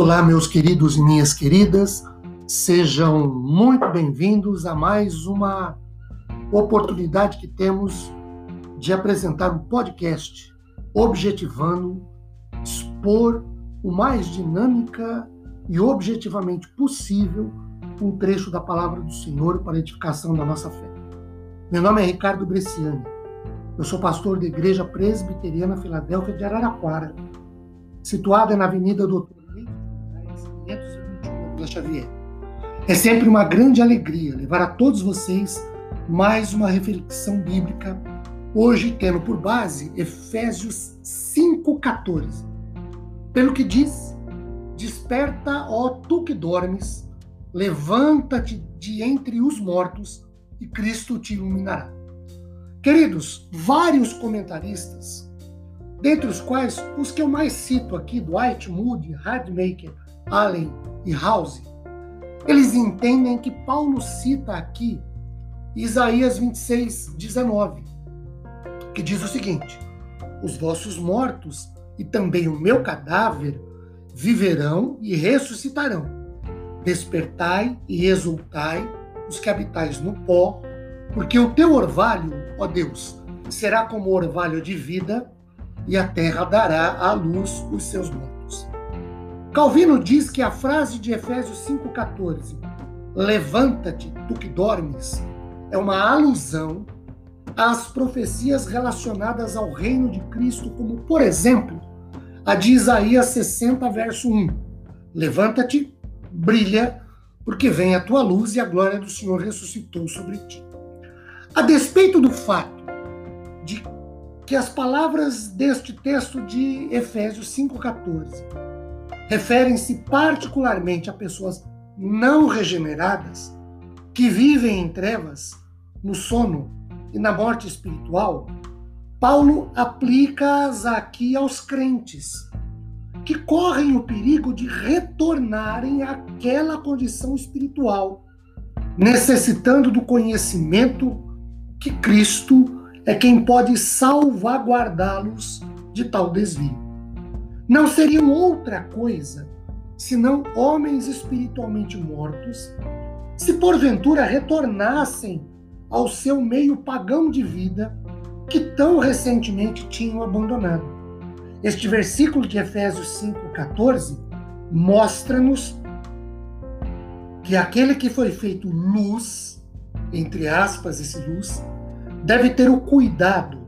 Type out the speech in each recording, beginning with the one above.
Olá, meus queridos e minhas queridas, sejam muito bem-vindos a mais uma oportunidade que temos de apresentar um podcast objetivando expor o mais dinâmica e objetivamente possível um trecho da palavra do Senhor para a edificação da nossa fé. Meu nome é Ricardo Bresciani. Eu sou pastor da Igreja Presbiteriana Filadélfia de Araraquara, situada na Avenida Doutor 521 Vila Xavier. É sempre uma grande alegria levar a todos vocês mais uma reflexão bíblica, hoje tendo por base Efésios 5,14. Pelo que diz: Desperta, ó tu que dormes, levanta-te de entre os mortos e Cristo te iluminará. Queridos, vários comentaristas, dentre os quais os que eu mais cito aqui, Dwight Moody, Radmacher, Allen e House, eles entendem que Paulo cita aqui Isaías 26, 19, que diz o seguinte: Os vossos mortos e também o meu cadáver viverão e ressuscitarão. Despertai e exultai, os que habitais no pó, porque o teu orvalho, ó Deus, será como orvalho de vida, e a terra dará à luz os seus mortos. Calvino diz que a frase de Efésios 5,14, levanta-te, tu que dormes, é uma alusão às profecias relacionadas ao reino de Cristo, como, por exemplo, a de Isaías 60, verso 1. Levanta-te, brilha, porque vem a tua luz e a glória do Senhor ressuscitou sobre ti. A despeito do fato de que as palavras deste texto de Efésios 5,14 referem-se particularmente a pessoas não regeneradas que vivem em trevas, no sono e na morte espiritual, Paulo aplica-as aqui aos crentes, que correm o perigo de retornarem àquela condição espiritual, necessitando do conhecimento que Cristo é quem pode salvaguardá-los de tal desvio não seriam outra coisa senão homens espiritualmente mortos, se porventura retornassem ao seu meio pagão de vida que tão recentemente tinham abandonado. Este versículo de Efésios 5,14 mostra-nos que aquele que foi feito luz, entre aspas, esse luz, deve ter o cuidado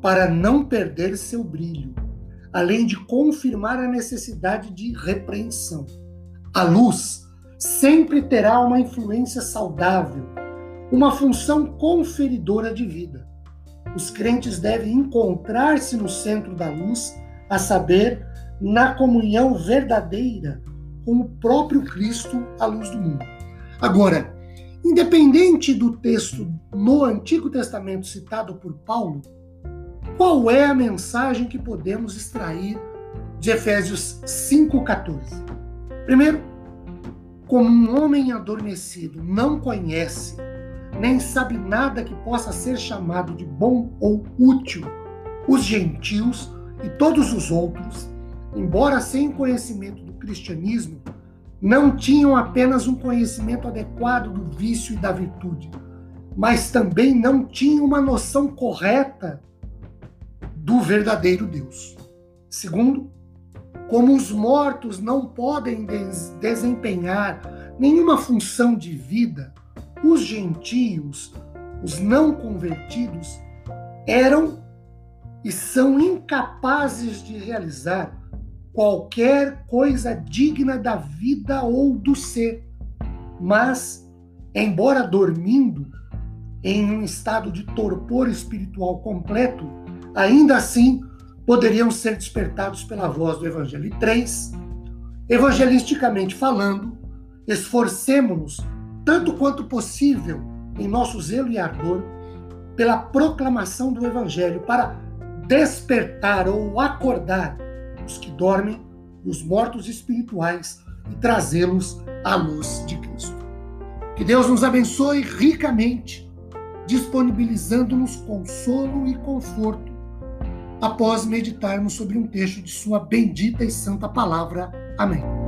para não perder seu brilho além de confirmar a necessidade de repreensão. A luz sempre terá uma influência saudável, uma função conferidora de vida. Os crentes devem encontrar-se no centro da luz, a saber, na comunhão verdadeira com o próprio Cristo, a luz do mundo. Agora, independente do texto no Antigo Testamento citado por Paulo, qual é a mensagem que podemos extrair de Efésios 5,14? Primeiro, como um homem adormecido não conhece, nem sabe nada que possa ser chamado de bom ou útil, os gentios e todos os outros, embora sem conhecimento do cristianismo, não tinham apenas um conhecimento adequado do vício e da virtude, mas também não tinham uma noção correta do verdadeiro Deus. Segundo, como os mortos não podem des desempenhar nenhuma função de vida, os gentios, os não convertidos, eram e são incapazes de realizar qualquer coisa digna da vida ou do ser. Mas, embora dormindo, em um estado de torpor espiritual completo, ainda assim poderiam ser despertados pela voz do Evangelho. E três, evangelisticamente falando, esforcemos-nos tanto quanto possível em nosso zelo e ardor pela proclamação do Evangelho para despertar ou acordar os que dormem, os mortos espirituais e trazê-los à luz de Cristo. Que Deus nos abençoe ricamente, disponibilizando-nos consolo e conforto após meditarmos sobre um texto de Sua bendita e santa palavra. Amém.